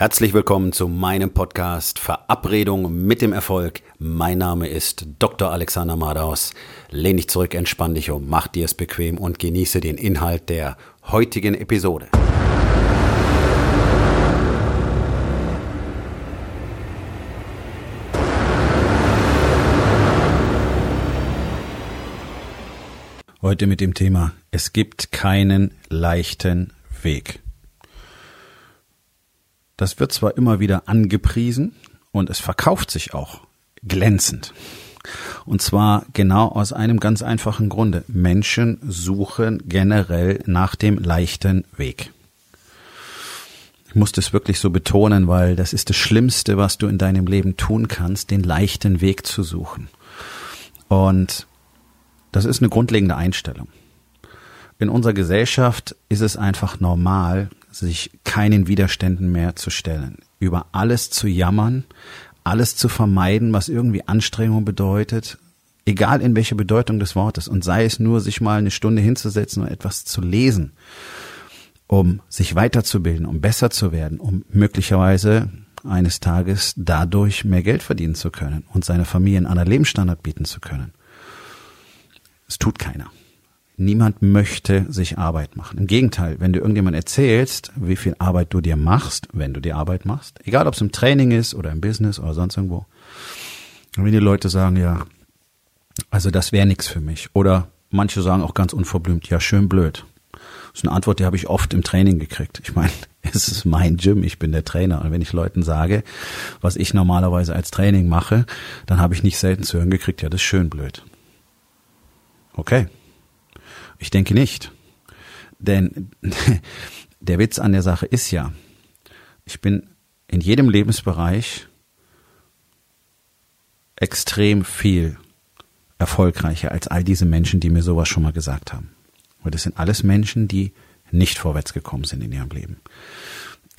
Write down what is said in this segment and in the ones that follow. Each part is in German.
Herzlich willkommen zu meinem Podcast Verabredung mit dem Erfolg. Mein Name ist Dr. Alexander Madaus. Lehn dich zurück, entspann dich um, mach dir es bequem und genieße den Inhalt der heutigen Episode. Heute mit dem Thema Es gibt keinen leichten Weg. Das wird zwar immer wieder angepriesen und es verkauft sich auch glänzend. Und zwar genau aus einem ganz einfachen Grunde. Menschen suchen generell nach dem leichten Weg. Ich muss das wirklich so betonen, weil das ist das Schlimmste, was du in deinem Leben tun kannst, den leichten Weg zu suchen. Und das ist eine grundlegende Einstellung. In unserer Gesellschaft ist es einfach normal, sich keinen Widerständen mehr zu stellen, über alles zu jammern, alles zu vermeiden, was irgendwie Anstrengung bedeutet, egal in welcher Bedeutung des Wortes, und sei es nur, sich mal eine Stunde hinzusetzen und etwas zu lesen, um sich weiterzubilden, um besser zu werden, um möglicherweise eines Tages dadurch mehr Geld verdienen zu können und seiner Familie einen anderen Lebensstandard bieten zu können. Es tut keiner. Niemand möchte sich Arbeit machen. Im Gegenteil, wenn du irgendjemand erzählst, wie viel Arbeit du dir machst, wenn du die Arbeit machst, egal ob es im Training ist oder im Business oder sonst irgendwo, und wenn die Leute sagen, ja, also das wäre nichts für mich. Oder manche sagen auch ganz unverblümt, ja, schön blöd. Das ist eine Antwort, die habe ich oft im Training gekriegt. Ich meine, es ist mein Gym, ich bin der Trainer. Und wenn ich Leuten sage, was ich normalerweise als Training mache, dann habe ich nicht selten zu hören gekriegt, ja, das ist schön blöd. Okay, ich denke nicht. Denn der Witz an der Sache ist ja, ich bin in jedem Lebensbereich extrem viel erfolgreicher als all diese Menschen, die mir sowas schon mal gesagt haben. Weil das sind alles Menschen, die nicht vorwärts gekommen sind in ihrem Leben.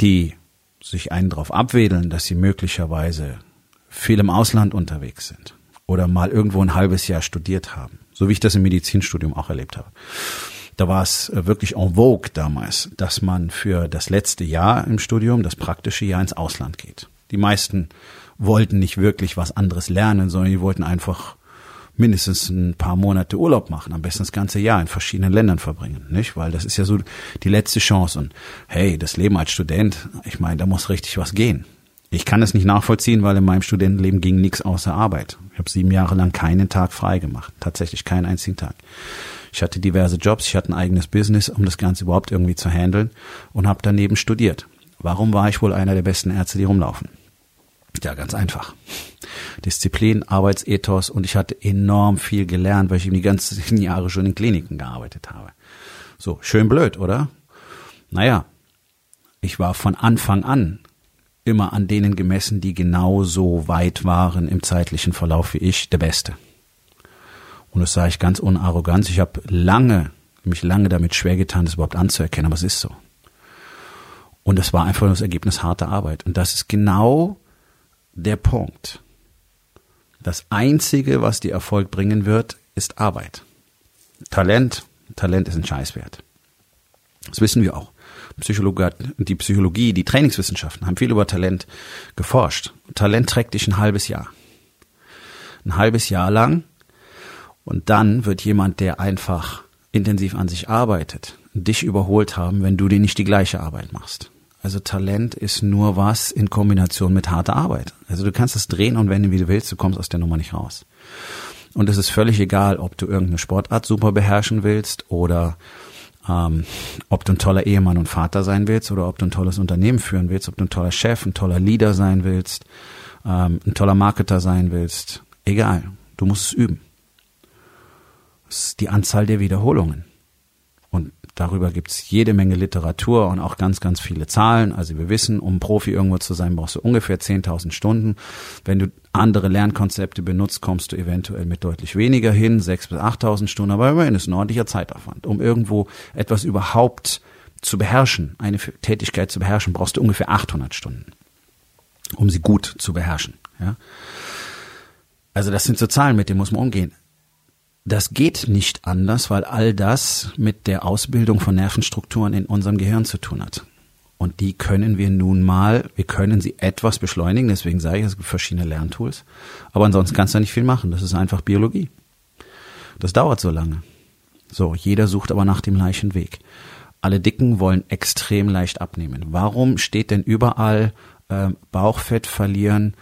Die sich einen darauf abwedeln, dass sie möglicherweise viel im Ausland unterwegs sind oder mal irgendwo ein halbes Jahr studiert haben so wie ich das im Medizinstudium auch erlebt habe. Da war es äh, wirklich en vogue damals, dass man für das letzte Jahr im Studium, das praktische Jahr ins Ausland geht. Die meisten wollten nicht wirklich was anderes lernen, sondern die wollten einfach mindestens ein paar Monate Urlaub machen, am besten das ganze Jahr in verschiedenen Ländern verbringen, nicht? Weil das ist ja so die letzte Chance. Und hey, das Leben als Student, ich meine, da muss richtig was gehen. Ich kann es nicht nachvollziehen, weil in meinem Studentenleben ging nichts außer Arbeit. Ich habe sieben Jahre lang keinen Tag frei gemacht. Tatsächlich keinen einzigen Tag. Ich hatte diverse Jobs, ich hatte ein eigenes Business, um das Ganze überhaupt irgendwie zu handeln und habe daneben studiert. Warum war ich wohl einer der besten Ärzte, die rumlaufen? Ja, ganz einfach. Disziplin, Arbeitsethos und ich hatte enorm viel gelernt, weil ich eben die ganzen Jahre schon in Kliniken gearbeitet habe. So, schön blöd, oder? Naja, ich war von Anfang an immer an denen gemessen, die genauso weit waren im zeitlichen Verlauf wie ich, der Beste. Und das sage ich ganz unarrogant. Ich habe lange, mich lange damit schwer getan, das überhaupt anzuerkennen, aber es ist so. Und das war einfach nur das Ergebnis harter Arbeit. Und das ist genau der Punkt. Das Einzige, was dir Erfolg bringen wird, ist Arbeit. Talent, Talent ist ein Scheißwert. Das wissen wir auch. Psychologie, die Psychologie, die Trainingswissenschaften haben viel über Talent geforscht. Talent trägt dich ein halbes Jahr. Ein halbes Jahr lang. Und dann wird jemand, der einfach intensiv an sich arbeitet, dich überholt haben, wenn du dir nicht die gleiche Arbeit machst. Also Talent ist nur was in Kombination mit harter Arbeit. Also du kannst es drehen und wenden, wie du willst, du kommst aus der Nummer nicht raus. Und es ist völlig egal, ob du irgendeine Sportart super beherrschen willst oder ähm, ob du ein toller Ehemann und Vater sein willst oder ob du ein tolles Unternehmen führen willst, ob du ein toller Chef, ein toller Leader sein willst, ähm, ein toller Marketer sein willst. Egal, du musst es üben. Das ist die Anzahl der Wiederholungen. Und darüber gibt's jede Menge Literatur und auch ganz, ganz viele Zahlen. Also wir wissen, um Profi irgendwo zu sein, brauchst du ungefähr 10.000 Stunden. Wenn du andere Lernkonzepte benutzt, kommst du eventuell mit deutlich weniger hin, 6.000 bis 8.000 Stunden, aber immerhin ist ein ordentlicher Zeitaufwand. Um irgendwo etwas überhaupt zu beherrschen, eine Tätigkeit zu beherrschen, brauchst du ungefähr 800 Stunden, um sie gut zu beherrschen. Ja? Also das sind so Zahlen, mit denen muss man umgehen. Das geht nicht anders, weil all das mit der Ausbildung von Nervenstrukturen in unserem Gehirn zu tun hat. Und die können wir nun mal, wir können sie etwas beschleunigen, deswegen sage ich, es gibt verschiedene Lerntools. Aber ansonsten kannst du nicht viel machen. Das ist einfach Biologie. Das dauert so lange. So, jeder sucht aber nach dem gleichen Weg. Alle Dicken wollen extrem leicht abnehmen. Warum steht denn überall äh, Bauchfett verlieren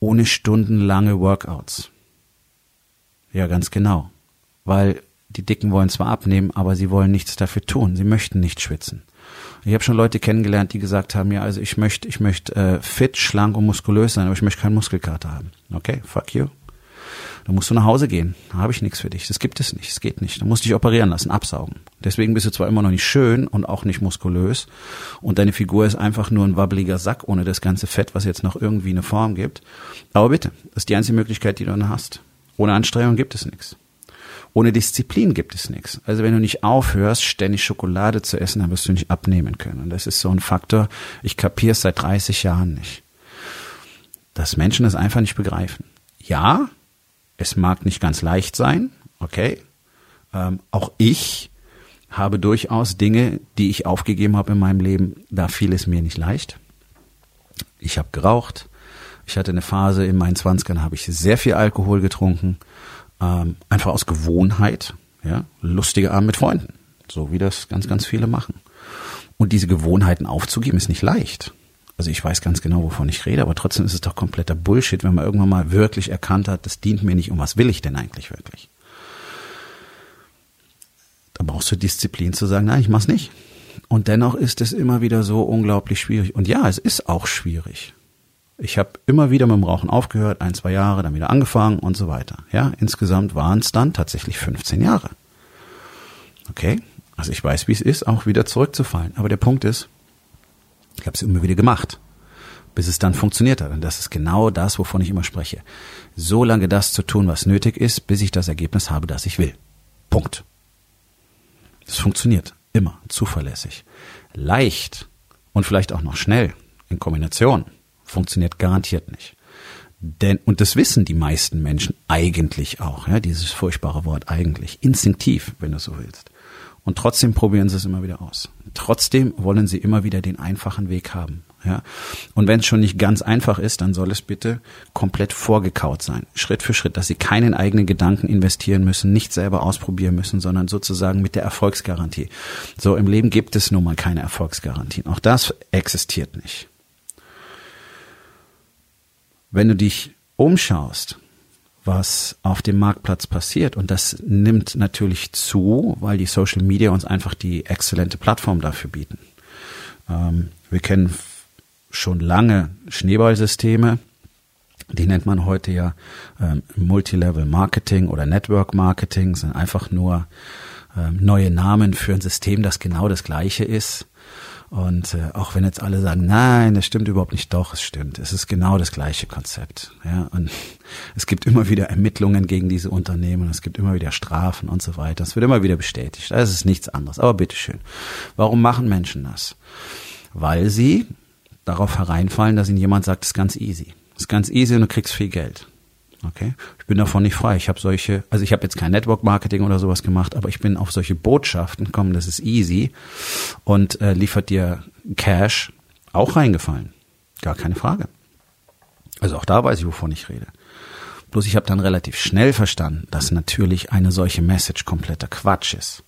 ohne stundenlange Workouts? Ja, ganz genau. Weil die Dicken wollen zwar abnehmen, aber sie wollen nichts dafür tun. Sie möchten nicht schwitzen. Ich habe schon Leute kennengelernt, die gesagt haben, ja, also ich möchte, ich möchte äh, fit, schlank und muskulös sein, aber ich möchte keinen Muskelkater haben. Okay, fuck you. Dann musst du nach Hause gehen. Da habe ich nichts für dich. Das gibt es nicht. Es geht nicht. Du musst dich operieren lassen, absaugen. Deswegen bist du zwar immer noch nicht schön und auch nicht muskulös und deine Figur ist einfach nur ein wabbeliger Sack ohne das ganze Fett, was jetzt noch irgendwie eine Form gibt. Aber bitte, das ist die einzige Möglichkeit, die du dann hast. Ohne Anstrengung gibt es nichts. Ohne Disziplin gibt es nichts. Also wenn du nicht aufhörst, ständig Schokolade zu essen, dann wirst du nicht abnehmen können. Und das ist so ein Faktor, ich kapiere es seit 30 Jahren nicht. Dass Menschen das einfach nicht begreifen. Ja, es mag nicht ganz leicht sein, okay. Ähm, auch ich habe durchaus Dinge, die ich aufgegeben habe in meinem Leben, da fiel es mir nicht leicht. Ich habe geraucht. Ich hatte eine Phase in meinen Zwanzigern, habe ich sehr viel Alkohol getrunken ähm, einfach aus Gewohnheit, ja, lustige Abend mit Freunden, so wie das ganz, ganz viele machen. Und diese Gewohnheiten aufzugeben ist nicht leicht. Also ich weiß ganz genau, wovon ich rede, aber trotzdem ist es doch kompletter Bullshit, wenn man irgendwann mal wirklich erkannt hat, das dient mir nicht und was will ich denn eigentlich wirklich? Da brauchst du Disziplin zu sagen, nein, ich mach's nicht. Und dennoch ist es immer wieder so unglaublich schwierig. Und ja, es ist auch schwierig. Ich habe immer wieder mit dem Rauchen aufgehört, ein, zwei Jahre, dann wieder angefangen und so weiter. Ja, insgesamt waren es dann tatsächlich 15 Jahre. Okay, also ich weiß, wie es ist, auch wieder zurückzufallen. Aber der Punkt ist, ich habe es immer wieder gemacht, bis es dann funktioniert hat. Und das ist genau das, wovon ich immer spreche. So lange das zu tun, was nötig ist, bis ich das Ergebnis habe, das ich will. Punkt. Das funktioniert immer zuverlässig. Leicht und vielleicht auch noch schnell in Kombination funktioniert garantiert nicht. Denn, und das wissen die meisten Menschen eigentlich auch, ja, dieses furchtbare Wort eigentlich, instinktiv, wenn du so willst. Und trotzdem probieren sie es immer wieder aus. Trotzdem wollen sie immer wieder den einfachen Weg haben. Ja? Und wenn es schon nicht ganz einfach ist, dann soll es bitte komplett vorgekaut sein. Schritt für Schritt, dass sie keinen eigenen Gedanken investieren müssen, nicht selber ausprobieren müssen, sondern sozusagen mit der Erfolgsgarantie. So, im Leben gibt es nun mal keine Erfolgsgarantien. Auch das existiert nicht wenn du dich umschaust, was auf dem Marktplatz passiert, und das nimmt natürlich zu, weil die Social Media uns einfach die exzellente Plattform dafür bieten. Ähm, wir kennen schon lange Schneeballsysteme, die nennt man heute ja ähm, Multilevel Marketing oder Network Marketing, sind einfach nur ähm, neue Namen für ein System, das genau das gleiche ist. Und äh, auch wenn jetzt alle sagen, nein, das stimmt überhaupt nicht, doch, es stimmt. Es ist genau das gleiche Konzept. Ja, und es gibt immer wieder Ermittlungen gegen diese Unternehmen, es gibt immer wieder Strafen und so weiter. Es wird immer wieder bestätigt. Das ist nichts anderes. Aber bitteschön. Warum machen Menschen das? Weil sie darauf hereinfallen, dass ihnen jemand sagt, es ist ganz easy. Es ist ganz easy und du kriegst viel Geld. Okay. Ich bin davon nicht frei. Ich habe solche, also ich habe jetzt kein Network Marketing oder sowas gemacht, aber ich bin auf solche Botschaften gekommen, das ist easy und äh, liefert dir Cash auch reingefallen. Gar keine Frage. Also auch da weiß ich, wovon ich rede. Bloß ich habe dann relativ schnell verstanden, dass natürlich eine solche Message kompletter Quatsch ist.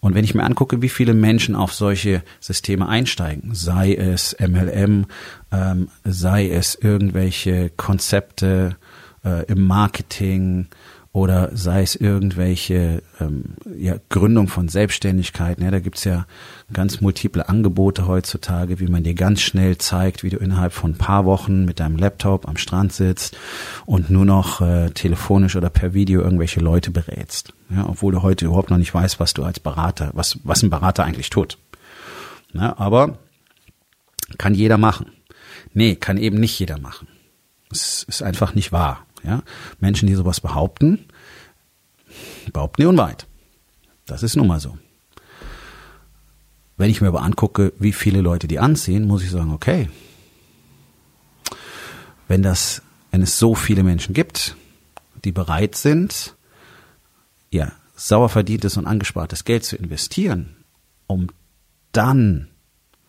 Und wenn ich mir angucke, wie viele Menschen auf solche Systeme einsteigen, sei es MLM, ähm, sei es irgendwelche Konzepte, äh, im Marketing oder sei es irgendwelche ähm, ja, Gründung von Selbstständigkeiten. Ja, da gibt's ja ganz multiple Angebote heutzutage, wie man dir ganz schnell zeigt, wie du innerhalb von ein paar Wochen mit deinem Laptop am Strand sitzt und nur noch äh, telefonisch oder per Video irgendwelche Leute berätst. Ja, obwohl du heute überhaupt noch nicht weißt, was du als Berater, was, was ein Berater eigentlich tut. Ja, aber kann jeder machen. Nee, kann eben nicht jeder machen. Es ist einfach nicht wahr. Ja? Menschen, die sowas behaupten, behaupten die unweit. Das ist nun mal so. Wenn ich mir aber angucke, wie viele Leute die anziehen, muss ich sagen, okay, wenn das, wenn es so viele Menschen gibt, die bereit sind, ja, sauer verdientes und angespartes Geld zu investieren, um dann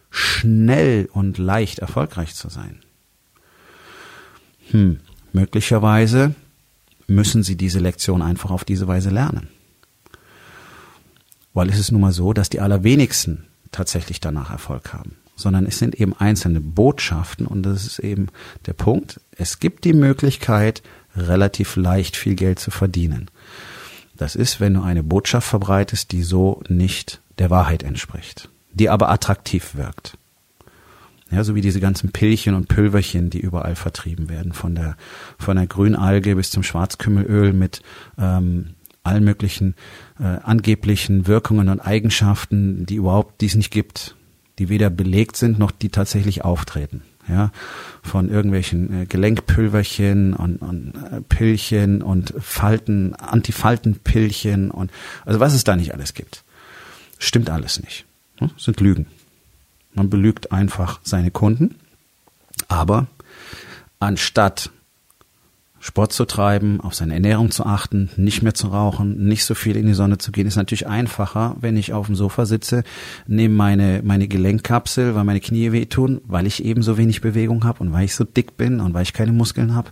schnell und leicht erfolgreich zu sein? Hm, möglicherweise müssen sie diese Lektion einfach auf diese Weise lernen. Weil es ist nun mal so, dass die allerwenigsten tatsächlich danach Erfolg haben, sondern es sind eben einzelne Botschaften und das ist eben der Punkt. Es gibt die Möglichkeit, relativ leicht viel Geld zu verdienen. Das ist, wenn du eine Botschaft verbreitest, die so nicht der Wahrheit entspricht, die aber attraktiv wirkt. Ja, so wie diese ganzen Pillchen und Pülverchen, die überall vertrieben werden, von der von der Grünalge bis zum Schwarzkümmelöl mit ähm, allen möglichen äh, angeblichen Wirkungen und Eigenschaften, die überhaupt dies nicht gibt, die weder belegt sind noch die tatsächlich auftreten. Ja, von irgendwelchen äh, Gelenkpülverchen und, und äh, Pillchen und Falten, Antifaltenpillchen und also was es da nicht alles gibt. Stimmt alles nicht. Ne? Sind Lügen. Man belügt einfach seine Kunden. Aber anstatt Sport zu treiben, auf seine Ernährung zu achten, nicht mehr zu rauchen, nicht so viel in die Sonne zu gehen, ist natürlich einfacher, wenn ich auf dem Sofa sitze, nehme meine, meine Gelenkkapsel, weil meine Knie wehtun, weil ich eben so wenig Bewegung habe und weil ich so dick bin und weil ich keine Muskeln habe.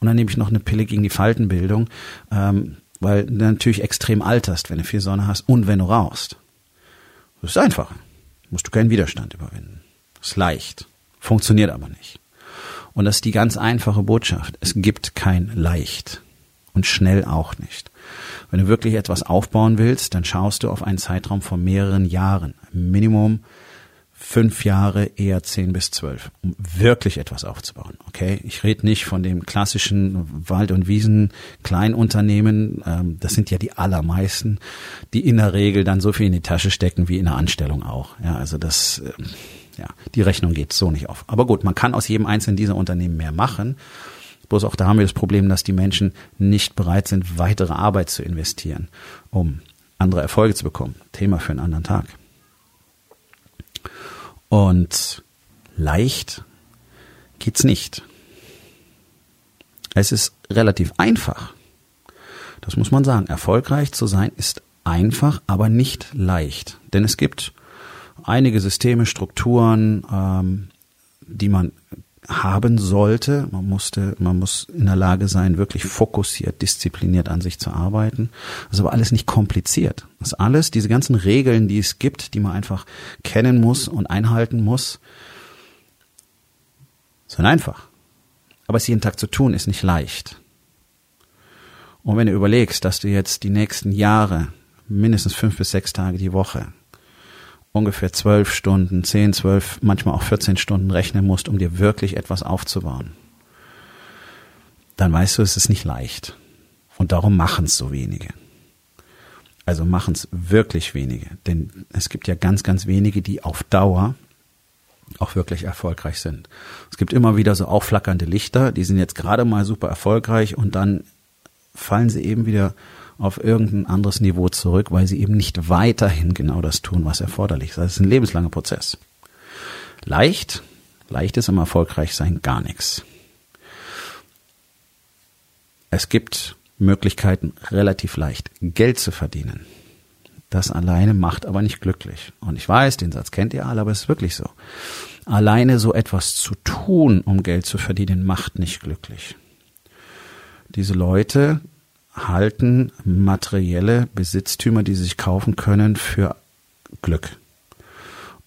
Und dann nehme ich noch eine Pille gegen die Faltenbildung, ähm, weil du natürlich extrem alterst, wenn du viel Sonne hast und wenn du rauchst. Das ist einfacher musst du keinen Widerstand überwinden. Ist leicht, funktioniert aber nicht. Und das ist die ganz einfache Botschaft. Es gibt kein leicht und schnell auch nicht. Wenn du wirklich etwas aufbauen willst, dann schaust du auf einen Zeitraum von mehreren Jahren. Minimum fünf Jahre, eher zehn bis zwölf, um wirklich etwas aufzubauen. Okay, ich rede nicht von dem klassischen Wald- und Wiesen Kleinunternehmen. Ähm, das sind ja die allermeisten, die in der Regel dann so viel in die Tasche stecken wie in der Anstellung auch. Ja, also das, äh, ja, die Rechnung geht so nicht auf. Aber gut, man kann aus jedem einzelnen dieser Unternehmen mehr machen. Bloß auch da haben wir das Problem, dass die Menschen nicht bereit sind, weitere Arbeit zu investieren, um andere Erfolge zu bekommen. Thema für einen anderen Tag. Und leicht geht's nicht. Es ist relativ einfach. Das muss man sagen. Erfolgreich zu sein ist einfach, aber nicht leicht. Denn es gibt einige Systeme, Strukturen, ähm, die man haben sollte. Man musste, man muss in der Lage sein, wirklich fokussiert, diszipliniert an sich zu arbeiten. Das ist aber alles nicht kompliziert. Das ist alles, diese ganzen Regeln, die es gibt, die man einfach kennen muss und einhalten muss, sind einfach. Aber es jeden Tag zu tun, ist nicht leicht. Und wenn du überlegst, dass du jetzt die nächsten Jahre mindestens fünf bis sechs Tage die Woche ungefähr zwölf Stunden, zehn, zwölf, manchmal auch 14 Stunden rechnen musst, um dir wirklich etwas aufzubauen, dann weißt du, es ist nicht leicht. Und darum machen es so wenige. Also machen es wirklich wenige. Denn es gibt ja ganz, ganz wenige, die auf Dauer auch wirklich erfolgreich sind. Es gibt immer wieder so aufflackernde Lichter, die sind jetzt gerade mal super erfolgreich und dann fallen sie eben wieder auf irgendein anderes Niveau zurück, weil sie eben nicht weiterhin genau das tun, was erforderlich ist. Das ist ein lebenslanger Prozess. Leicht, leicht ist im Erfolgreichsein gar nichts. Es gibt Möglichkeiten, relativ leicht Geld zu verdienen. Das alleine macht aber nicht glücklich. Und ich weiß, den Satz kennt ihr alle, aber es ist wirklich so. Alleine so etwas zu tun, um Geld zu verdienen, macht nicht glücklich. Diese Leute halten materielle Besitztümer, die sie sich kaufen können, für Glück.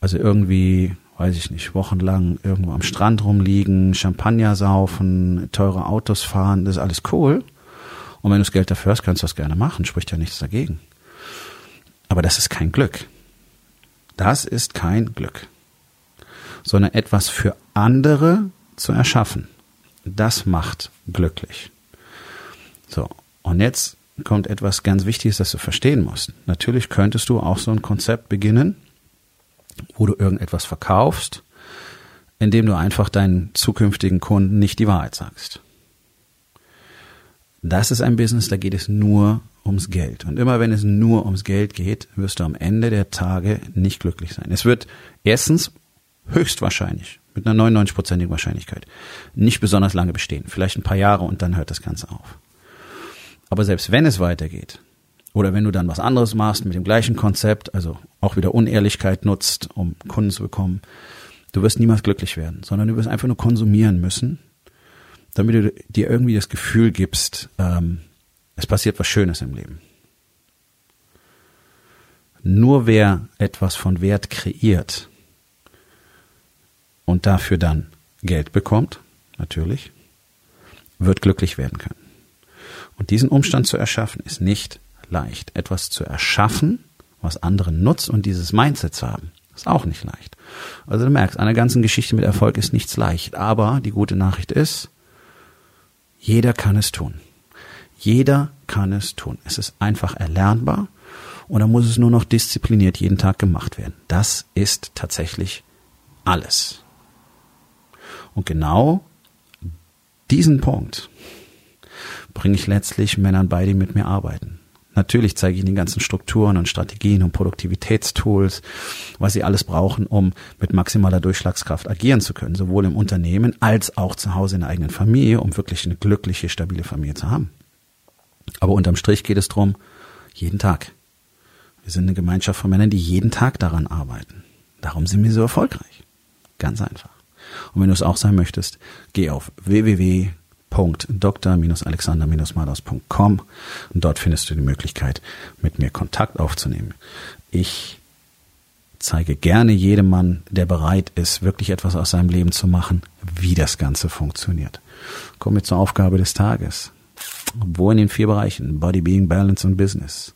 Also irgendwie, weiß ich nicht, wochenlang irgendwo am Strand rumliegen, Champagner saufen, teure Autos fahren, das ist alles cool. Und wenn du das Geld dafür hast, kannst du das gerne machen, spricht ja nichts dagegen. Aber das ist kein Glück. Das ist kein Glück. Sondern etwas für andere zu erschaffen. Das macht glücklich. So. Und jetzt kommt etwas ganz Wichtiges, das du verstehen musst. Natürlich könntest du auch so ein Konzept beginnen, wo du irgendetwas verkaufst, indem du einfach deinen zukünftigen Kunden nicht die Wahrheit sagst. Das ist ein Business, da geht es nur ums Geld. Und immer wenn es nur ums Geld geht, wirst du am Ende der Tage nicht glücklich sein. Es wird erstens höchstwahrscheinlich, mit einer 99-prozentigen Wahrscheinlichkeit, nicht besonders lange bestehen. Vielleicht ein paar Jahre und dann hört das Ganze auf. Aber selbst wenn es weitergeht, oder wenn du dann was anderes machst mit dem gleichen Konzept, also auch wieder Unehrlichkeit nutzt, um Kunden zu bekommen, du wirst niemals glücklich werden, sondern du wirst einfach nur konsumieren müssen, damit du dir irgendwie das Gefühl gibst, ähm, es passiert was Schönes im Leben. Nur wer etwas von Wert kreiert und dafür dann Geld bekommt, natürlich, wird glücklich werden können. Und diesen Umstand zu erschaffen, ist nicht leicht. Etwas zu erschaffen, was anderen nutzt und dieses Mindset zu haben, ist auch nicht leicht. Also du merkst, eine ganzen Geschichte mit Erfolg ist nichts leicht. Aber die gute Nachricht ist, jeder kann es tun. Jeder kann es tun. Es ist einfach erlernbar und dann muss es nur noch diszipliniert jeden Tag gemacht werden. Das ist tatsächlich alles. Und genau diesen Punkt bringe ich letztlich Männern bei, die mit mir arbeiten. Natürlich zeige ich ihnen die ganzen Strukturen und Strategien und Produktivitätstools, was sie alles brauchen, um mit maximaler Durchschlagskraft agieren zu können, sowohl im Unternehmen als auch zu Hause in der eigenen Familie, um wirklich eine glückliche, stabile Familie zu haben. Aber unterm Strich geht es darum, jeden Tag. Wir sind eine Gemeinschaft von Männern, die jeden Tag daran arbeiten. Darum sind wir so erfolgreich. Ganz einfach. Und wenn du es auch sein möchtest, geh auf www.dr-alexander-madaus.com und dort findest du die Möglichkeit, mit mir Kontakt aufzunehmen. Ich zeige gerne jedem Mann, der bereit ist, wirklich etwas aus seinem Leben zu machen, wie das Ganze funktioniert. Kommen wir zur Aufgabe des Tages. Wo in den vier Bereichen Body, Being, Balance und Business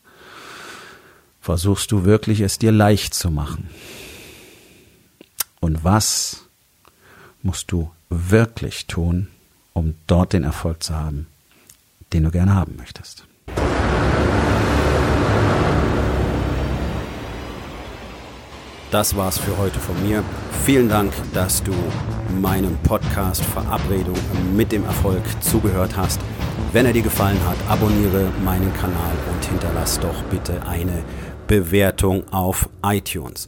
versuchst du wirklich es dir leicht zu machen? Und was musst du wirklich tun, um dort den Erfolg zu haben, den du gerne haben möchtest? Das war's für heute von mir. Vielen Dank, dass du meinem Podcast Verabredung mit dem Erfolg zugehört hast. Wenn er dir gefallen hat, abonniere meinen Kanal und hinterlass doch bitte eine Bewertung auf iTunes.